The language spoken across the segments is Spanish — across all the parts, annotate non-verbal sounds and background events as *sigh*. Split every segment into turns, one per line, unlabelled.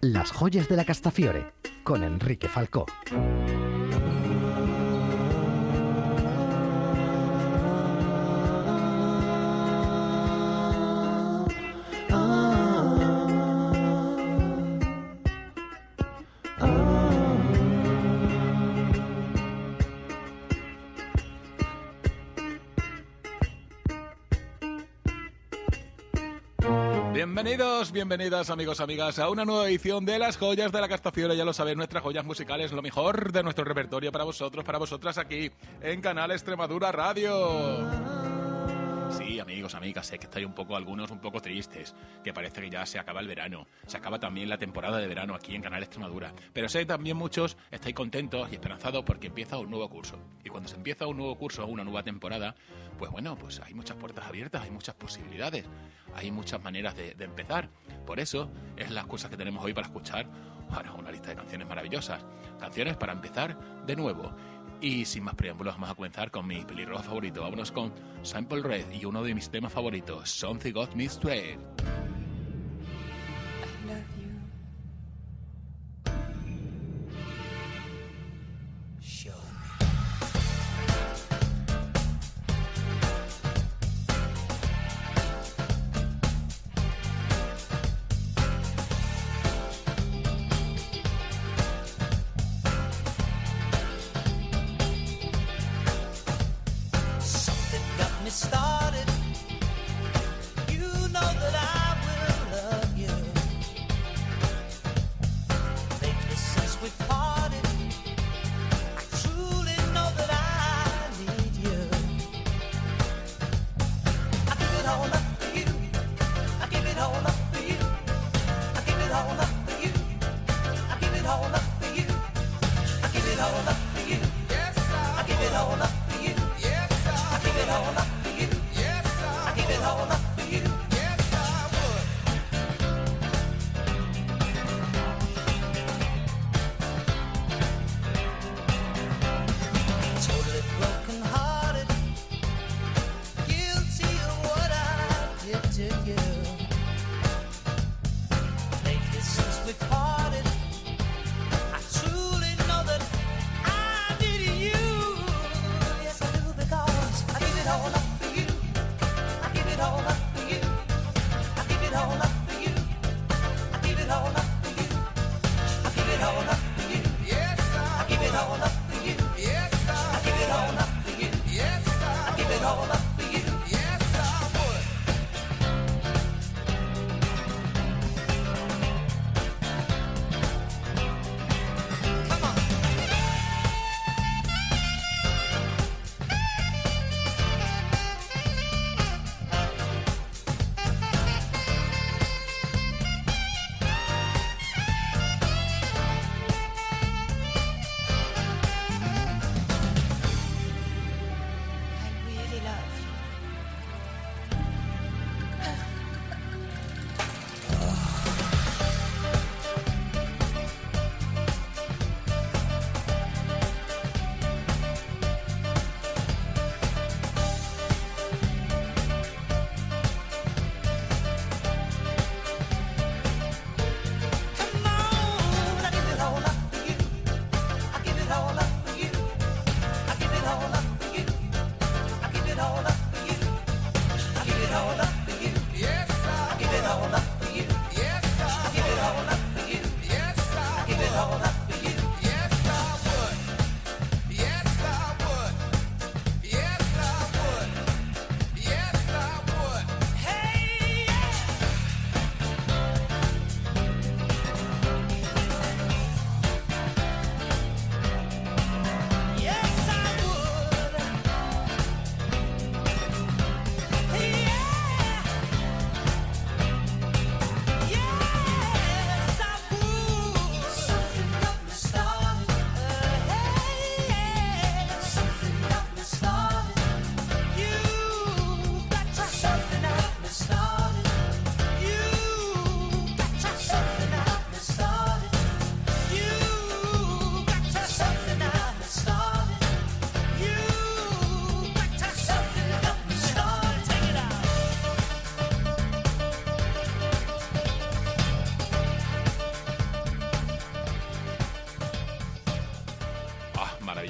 Las joyas de la Castafiore con Enrique Falcó.
Bienvenidas amigos, amigas a una nueva edición de las joyas de la Castafiore. Ya lo sabéis, nuestras joyas musicales, lo mejor de nuestro repertorio para vosotros, para vosotras aquí en Canal Extremadura Radio. Sí, amigos, amigas, sé que estáis un poco, algunos un poco tristes, que parece que ya se acaba el verano, se acaba también la temporada de verano aquí en Canal Extremadura. Pero sé que también muchos estáis contentos y esperanzados porque empieza un nuevo curso. Y cuando se empieza un nuevo curso, una nueva temporada, pues bueno, pues hay muchas puertas abiertas, hay muchas posibilidades, hay muchas maneras de, empezar. Por eso es las cosas que tenemos hoy para escuchar. Una lista de canciones maravillosas. Canciones para empezar de nuevo. Y sin más preámbulos, vamos a comenzar con mi pelirrojo favorito. Vámonos con Sample Red y uno de mis temas favoritos, Something Got Me Straight.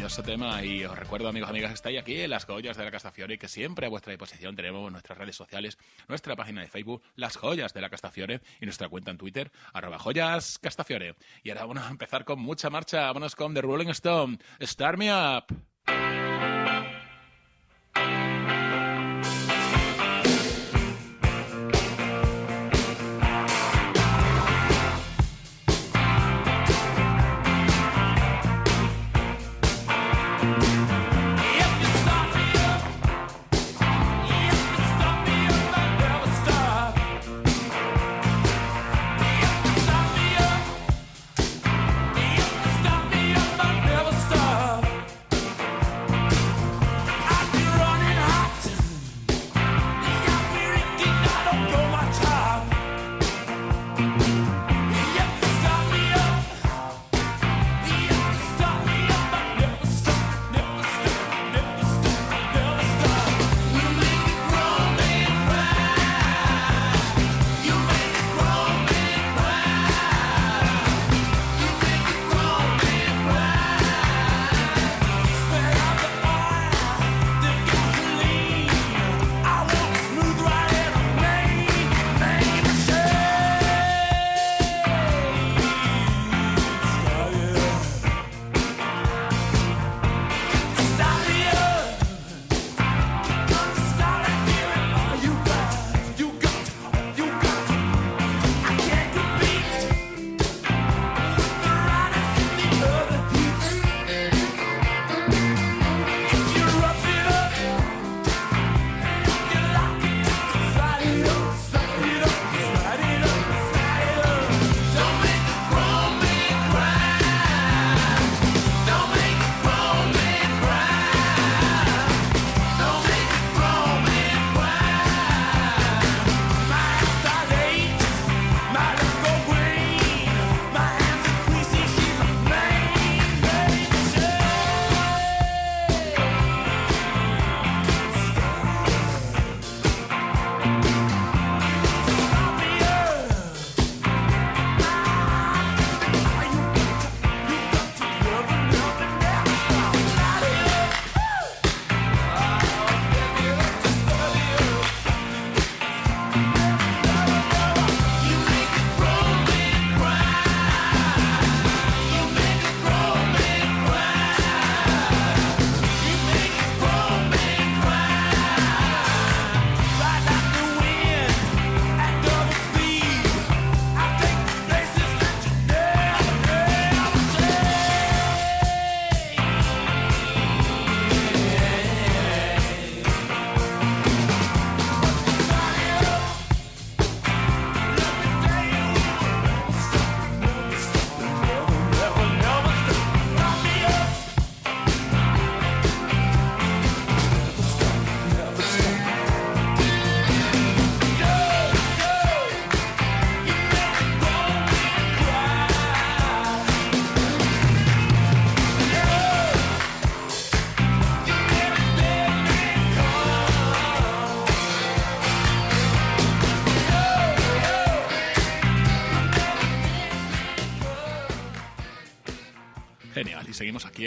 Maravilloso tema y os recuerdo amigos amigas que estáis aquí en las joyas de la Castafiore que siempre a vuestra disposición tenemos nuestras redes sociales, nuestra página de Facebook, las joyas de la Castafiore y nuestra cuenta en Twitter, arroba joyas Castafiore. Y ahora vamos a empezar con mucha marcha, vámonos con The Rolling Stone, Start Me Up.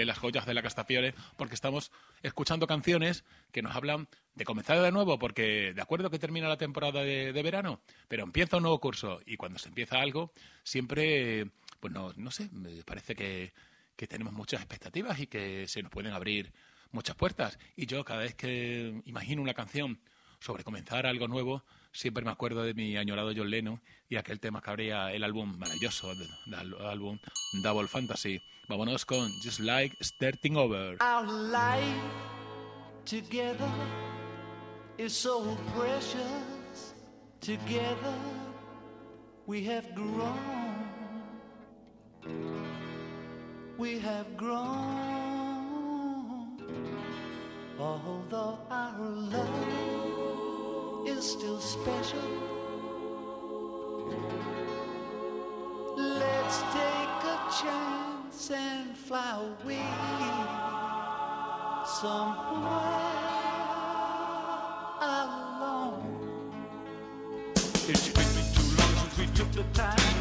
En las joyas de la Castafiore porque estamos escuchando canciones que nos hablan de comenzar de nuevo, porque de acuerdo que termina la temporada de, de verano, pero empieza un nuevo curso y cuando se empieza algo, siempre, pues no, no sé, me parece que, que tenemos muchas expectativas y que se nos pueden abrir muchas puertas. Y yo cada vez que imagino una canción sobre comenzar algo nuevo, siempre me acuerdo de mi añorado John Lennon y aquel tema que abría el álbum maravilloso, del álbum Double Fantasy. Vámonos con Just Like Starting Over.
Our life together is so precious. Together we have grown. We have grown. Although our love is still special. Let's take a chance and fly away somewhere alone. It's been too long since we took the time.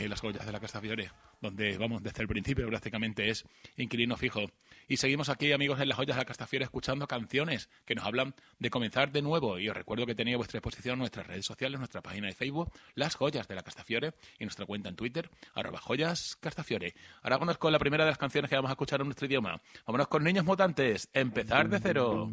En las Goyas de la Castafiore, donde vamos desde el principio prácticamente es inquilino fijo. Y seguimos aquí, amigos, en las Joyas de la Castafiore, escuchando canciones que nos hablan de comenzar de nuevo. Y os recuerdo que tenía a vuestra exposición nuestras redes sociales, nuestra página de Facebook, Las Joyas de la Castafiore, y nuestra cuenta en Twitter, arroba joyas Castafiore. Ahora vámonos con la primera de las canciones que vamos a escuchar en nuestro idioma. Vámonos con Niños Mutantes, empezar de cero.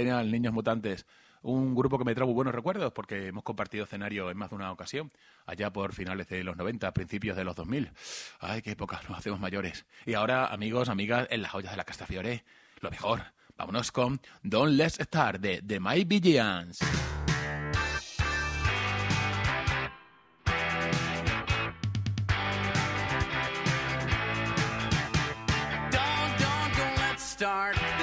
Genial, Niños Mutantes. Un grupo que me trae muy buenos recuerdos porque hemos compartido escenario en más de una ocasión, allá por finales de los 90, principios de los 2000. Ay, qué época, nos hacemos mayores. Y ahora, amigos, amigas, en las joyas de la Castafiore, lo mejor. Vámonos con Don't Let's Start de The My Vigilance.
Start.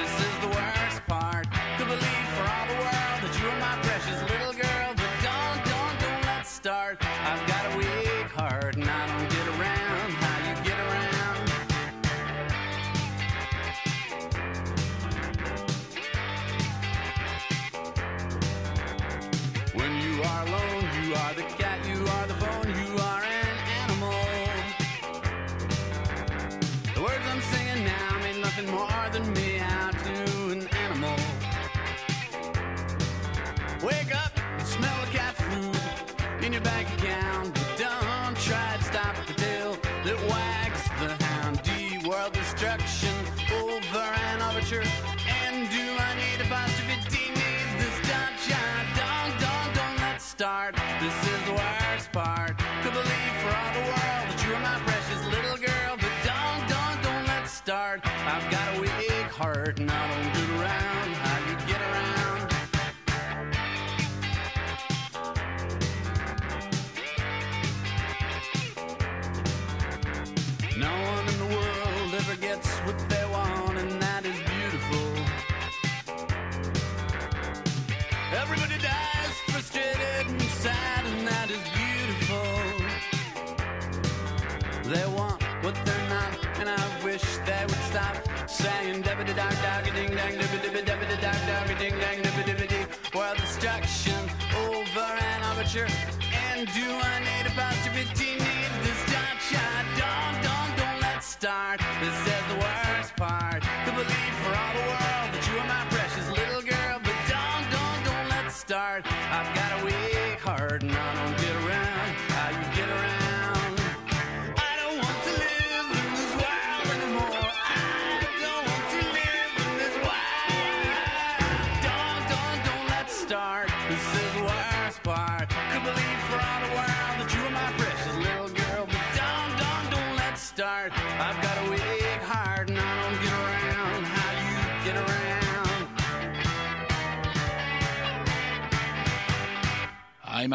Start. This is the worst part. Could believe for all the world that you are my precious little girl. But don't, don't, don't let's start. I've got a weak heart and I don't get around start.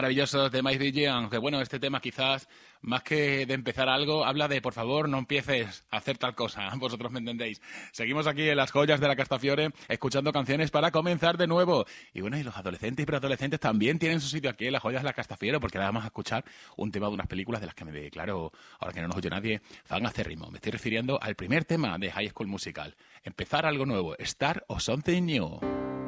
Maravillosos de My DJ, aunque bueno, este tema quizás, más que de empezar algo, habla de, por favor, no empieces a hacer tal cosa, *laughs* vosotros me entendéis. Seguimos aquí en las joyas de la Castafiore, escuchando canciones para comenzar de nuevo. Y bueno, y los adolescentes y preadolescentes también tienen su sitio aquí en las joyas de la Castafiore, porque ahora vamos a escuchar un tema de unas películas de las que me declaro, ahora que no nos oye nadie, fan acérrimo. Me estoy refiriendo al primer tema de High School Musical. Empezar algo nuevo, Start o Something New.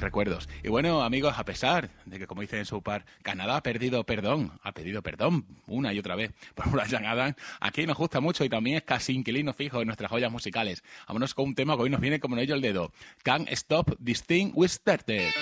recuerdos. Y bueno, amigos, a pesar de que, como dice en su par, Canadá ha perdido perdón, ha pedido perdón una y otra vez *laughs* por Brian Adams, aquí nos gusta mucho y también es casi inquilino fijo en nuestras joyas musicales. Vámonos con un tema que hoy nos viene como no ello el dedo. Can't Stop This Thing We Started.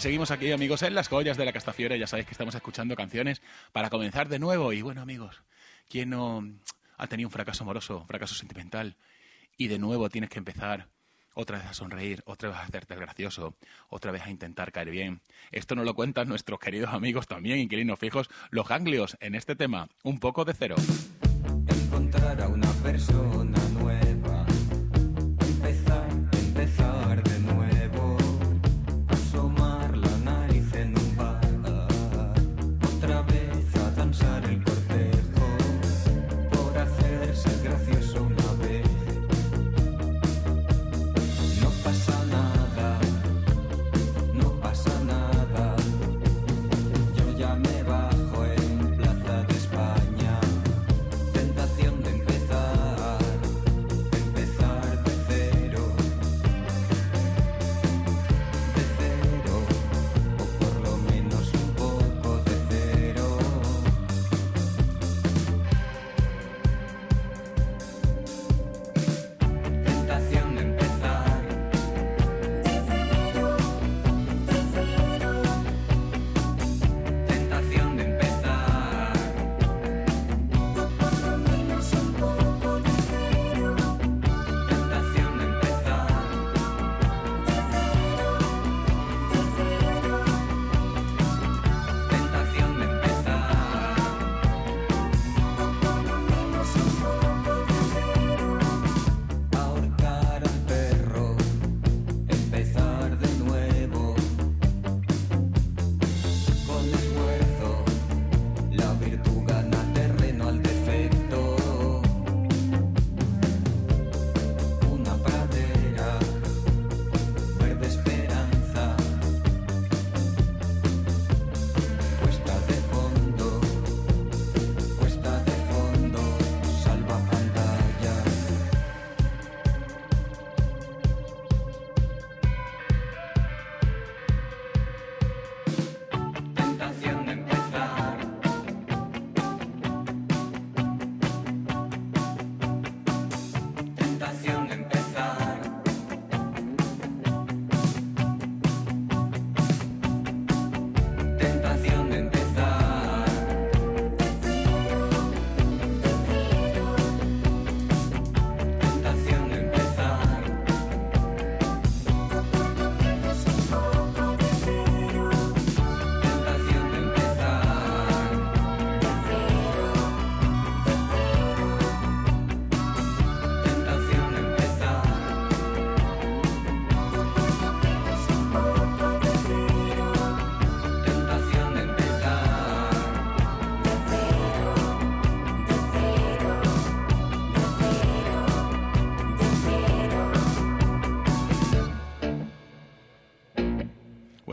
Seguimos aquí, amigos, en las joyas de la Castafiore. Ya sabéis que estamos escuchando canciones para comenzar de nuevo. Y bueno, amigos, ¿quién no ha tenido un fracaso amoroso, un fracaso sentimental? Y de nuevo tienes que empezar otra vez a sonreír, otra vez a hacerte el gracioso, otra vez a intentar caer bien. Esto nos lo cuentan nuestros queridos amigos también, inquilinos fijos, los ganglios, en este tema, un poco de cero.
Encontrar a una persona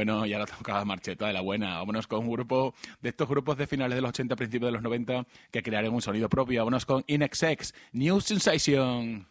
Bueno, y ahora toca marcheta de la buena. Vámonos con un grupo de estos grupos de finales de los 80, principios de los 90 que crearon un sonido propio. Vámonos con Inexex, New Sensation.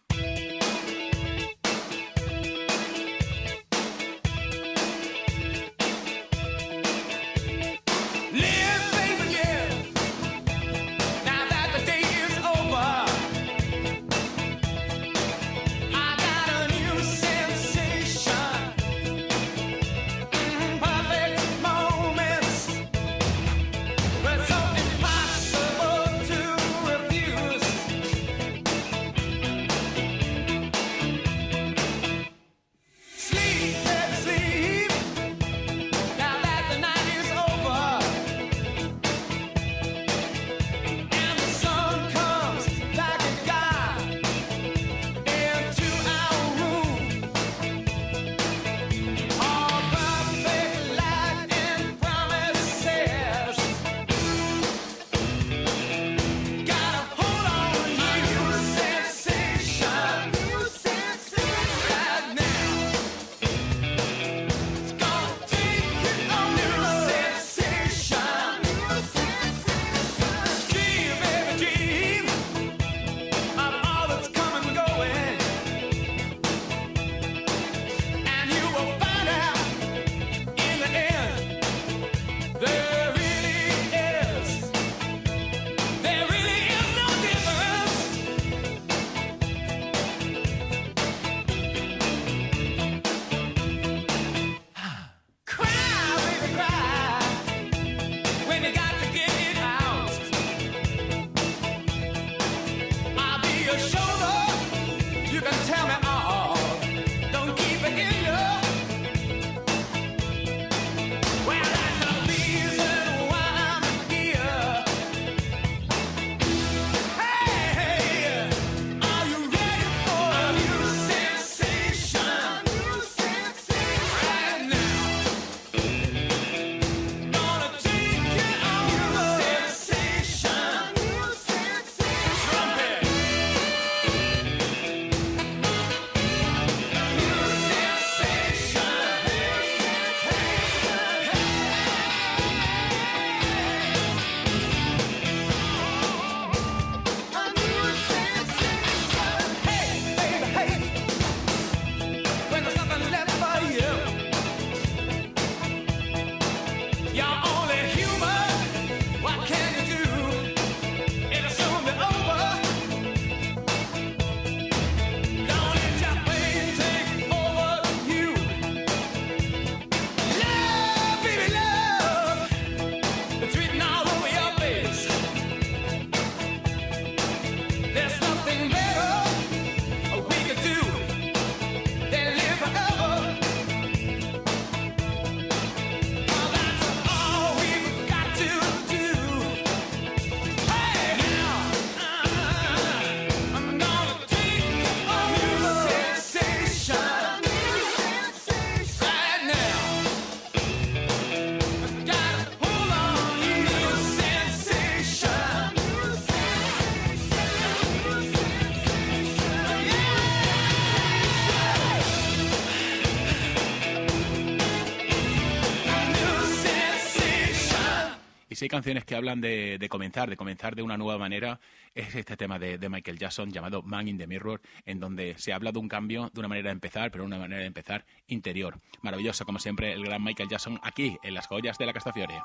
Si hay canciones que hablan de, de comenzar, de comenzar de una nueva manera, es este tema de, de Michael Jackson llamado Man in the Mirror, en donde se habla de un cambio, de una manera de empezar, pero una manera de empezar interior. Maravilloso, como siempre, el gran Michael Jackson aquí, en las joyas de la Castafiore.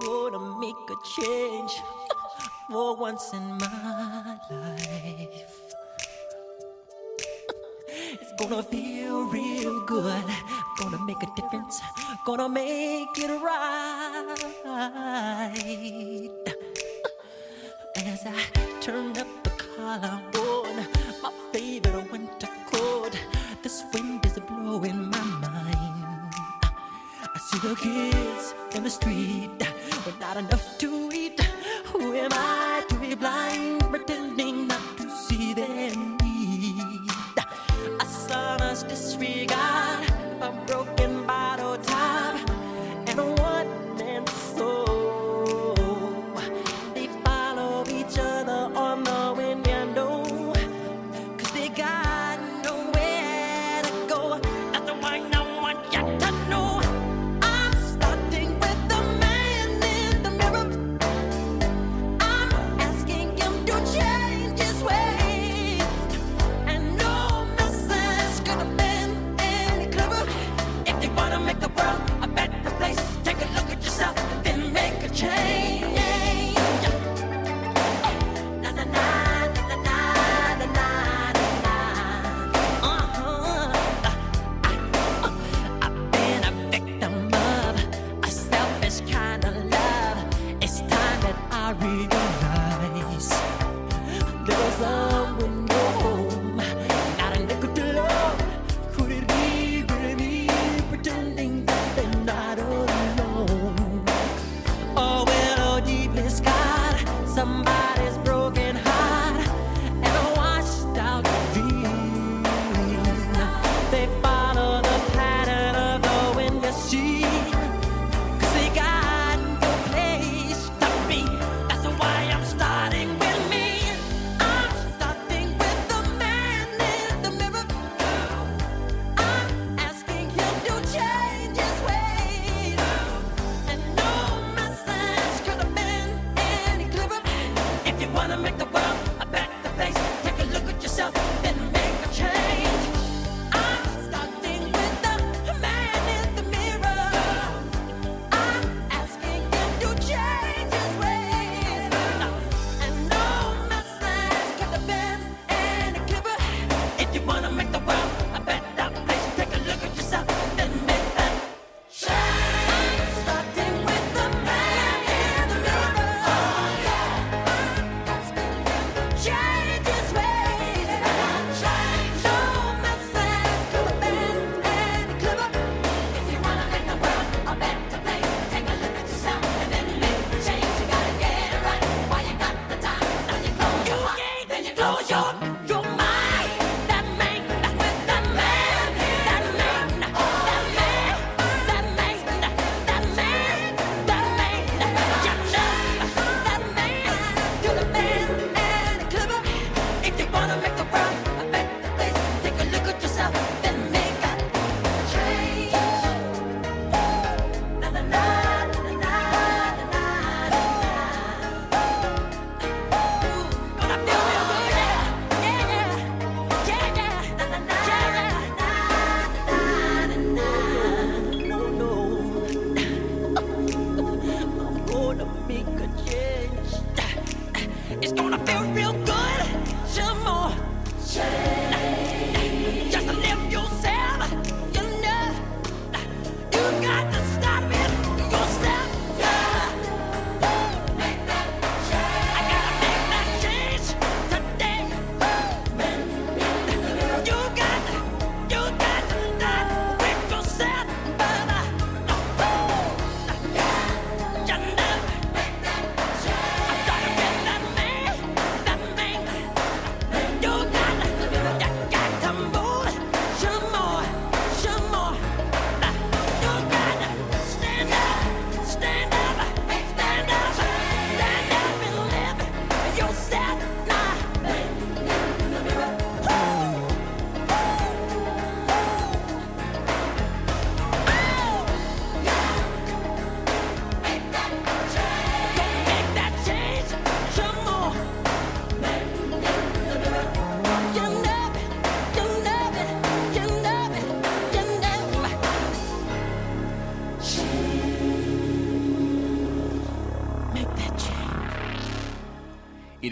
gonna make a change for once in my life. It's gonna feel real good. Gonna make a difference. Gonna make it right. As I turn up the collar on my favorite winter coat, this wind is blowing my mind. I see the kids in the street with not enough to eat. Who am I to be blind, pretending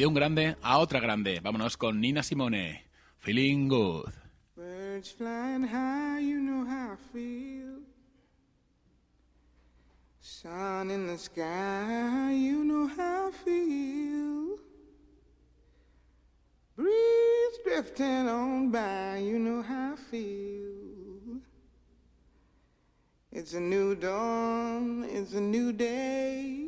un grande a otra grande. Vámonos con Nina Simone. Feeling good.
Birds flying high, you know how I feel. Sun in the sky, you know how I feel. Breeze drifting on by, you know how I feel. It's a new dawn, it's a new day.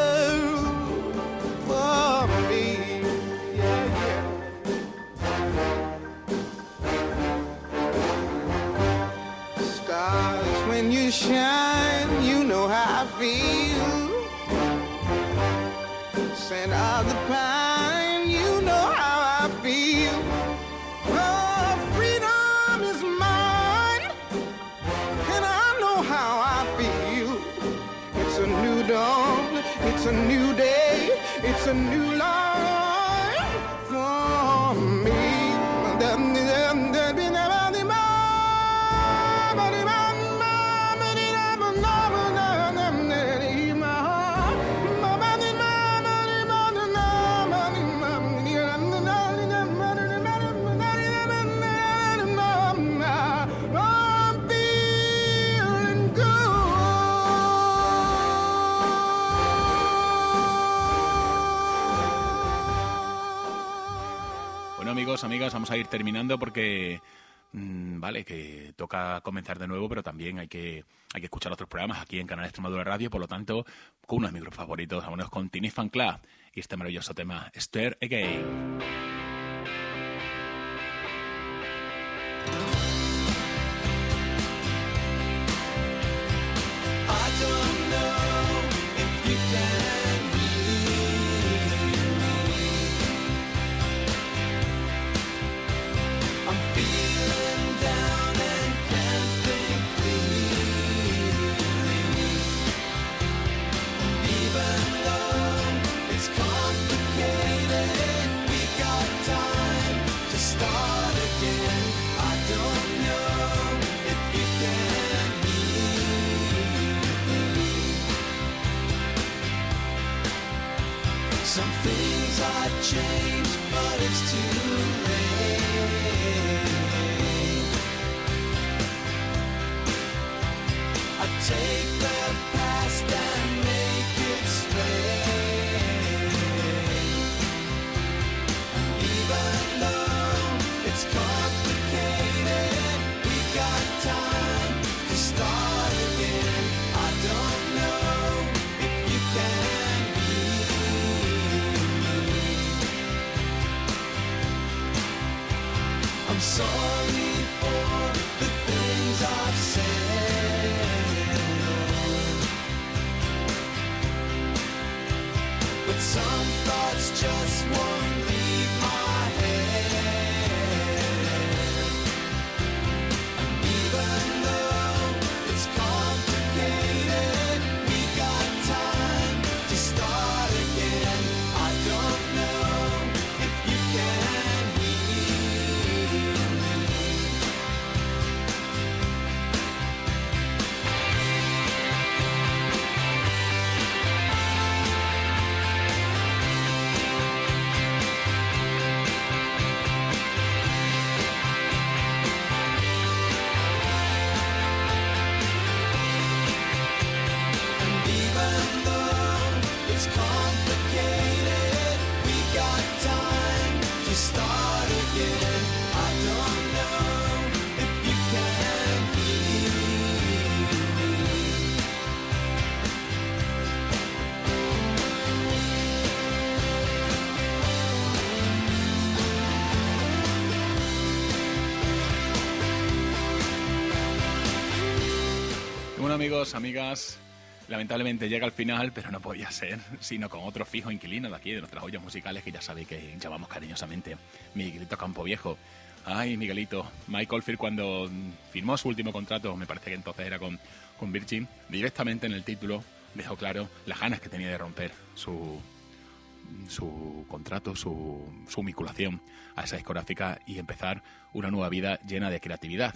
it's a new day, it's a new
Bueno, amigos, amigas, vamos a ir terminando porque
mm, vale, que toca comenzar de nuevo, pero también hay que, hay que escuchar otros programas aquí en Canal Extremadura Radio, por lo tanto, con uno de mis grupos favoritos, vámonos con Tiny Fan Club y este maravilloso tema, Stir Again.
It's just
one. Amigos, amigas, lamentablemente llega al final, pero no podía ser, sino con otro fijo inquilino de aquí, de nuestras ollas musicales, que ya sabéis que llamamos cariñosamente Miguelito Campo Viejo. Ay, Miguelito, Mike Oldfield cuando firmó su último contrato, me parece que entonces era con, con Virgin, directamente en el título dejó claro las ganas que tenía de romper su, su contrato, su, su vinculación a esa discográfica y empezar una nueva vida llena de creatividad.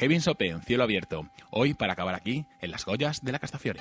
Kevin Sope en cielo abierto, hoy para acabar aquí en las Goyas de la Castafiore.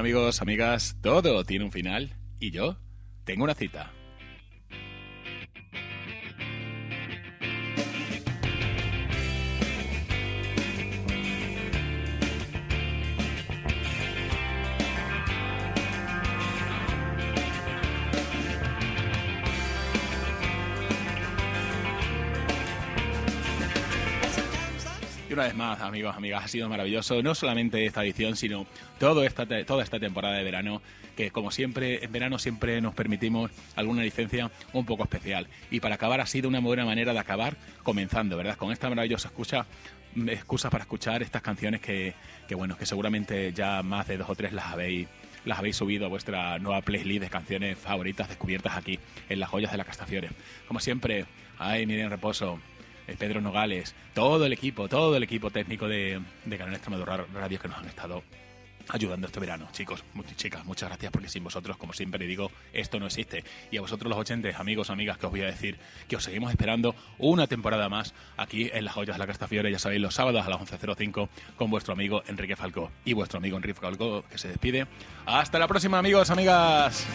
Amigos, amigas, todo tiene un final y yo tengo una cita. Amigos, amigas, ha sido maravilloso, no solamente esta edición, sino todo esta toda esta temporada de verano, que como siempre, en verano siempre nos permitimos alguna licencia un poco especial. Y para acabar ha sido una buena manera de acabar comenzando, ¿verdad? Con esta maravillosa escucha, mm, excusa para escuchar estas canciones que, que, bueno, que seguramente ya más de dos o tres las habéis las habéis subido a vuestra nueva playlist de canciones favoritas descubiertas aquí en las joyas de la Castafiore. Como siempre, ay, miren reposo, Pedro Nogales, todo el equipo, todo el equipo técnico de, de Canal Extremadura Radio que nos han estado ayudando este verano. Chicos, chicas, muchas gracias porque sin vosotros, como siempre digo, esto no existe. Y a vosotros los oyentes, amigos, amigas, que os voy a decir que os seguimos esperando una temporada más aquí en las joyas de la Castafiore, ya sabéis, los sábados a las 11.05 con vuestro amigo Enrique Falcó y vuestro amigo Enrique Falcó que se despide. Hasta la próxima, amigos, amigas.